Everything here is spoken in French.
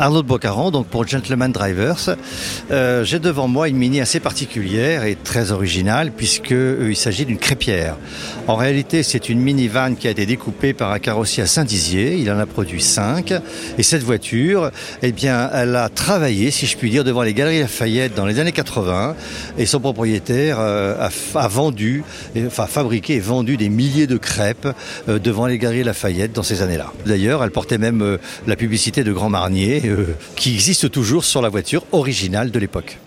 Arnaud de donc pour Gentleman Drivers. Euh, J'ai devant moi une Mini assez particulière et très originale puisque euh, s'agit d'une crépière. En réalité, c'est une minivan qui a été découpée par un carrossier à Saint-Dizier. Il en a produit cinq. Et cette voiture, eh bien, elle a travaillé, si je puis dire, devant les Galeries Lafayette dans les années 80. Et son propriétaire euh, a, vendu, enfin fabriqué et vendu des milliers de crêpes devant les Galeries Lafayette dans ces années-là. D'ailleurs, elle portait même la publicité de Grand Marnier qui existe toujours sur la voiture originale de l'époque.